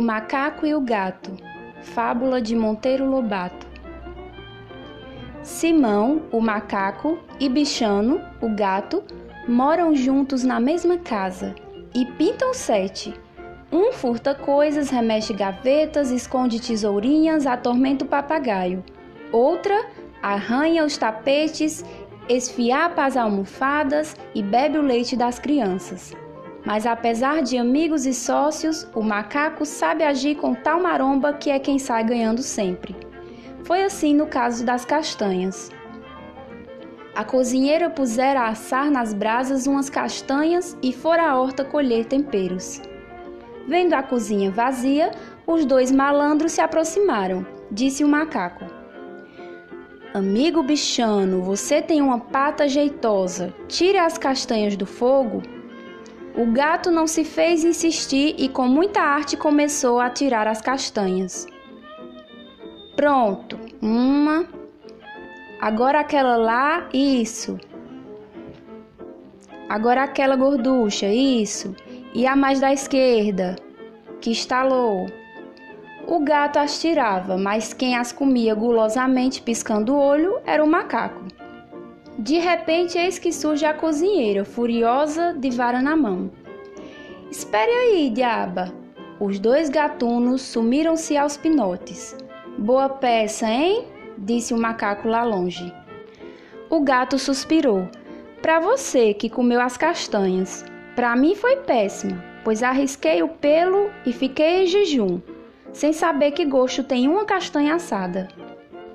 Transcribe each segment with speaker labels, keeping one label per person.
Speaker 1: macaco e o gato. Fábula de Monteiro Lobato. Simão, o macaco, e Bichano, o gato, moram juntos na mesma casa e pintam sete. Um furta coisas, remexe gavetas, esconde tesourinhas, atormenta o papagaio. Outra arranha os tapetes, esfiapa as almofadas e bebe o leite das crianças. Mas apesar de amigos e sócios, o macaco sabe agir com tal maromba que é quem sai ganhando sempre. Foi assim no caso das castanhas. A cozinheira pusera assar nas brasas umas castanhas e fora à horta colher temperos. Vendo a cozinha vazia, os dois malandros se aproximaram. Disse o macaco: Amigo bichano, você tem uma pata jeitosa. Tire as castanhas do fogo o gato não se fez insistir e com muita arte começou a tirar as castanhas. Pronto, uma. Agora aquela lá, isso. Agora aquela gorducha, isso. E a mais da esquerda, que estalou. O gato as tirava, mas quem as comia gulosamente piscando o olho era o macaco. De repente, eis que surge a cozinheira, furiosa, de vara na mão. Espere aí, diaba! Os dois gatunos sumiram-se aos pinotes. Boa peça, hein? disse o macaco lá longe. O gato suspirou. Para você que comeu as castanhas. Para mim foi péssima, pois arrisquei o pelo e fiquei em jejum, sem saber que gosto tem uma castanha assada.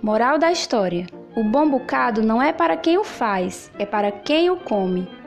Speaker 1: Moral da história: o bom bocado não é para quem o faz, é para quem o come.